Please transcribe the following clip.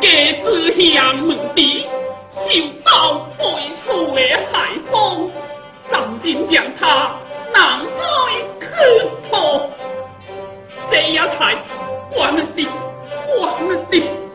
给子祥门弟修报归宿的海风曾经将他难在磕头这样才我们的我们的。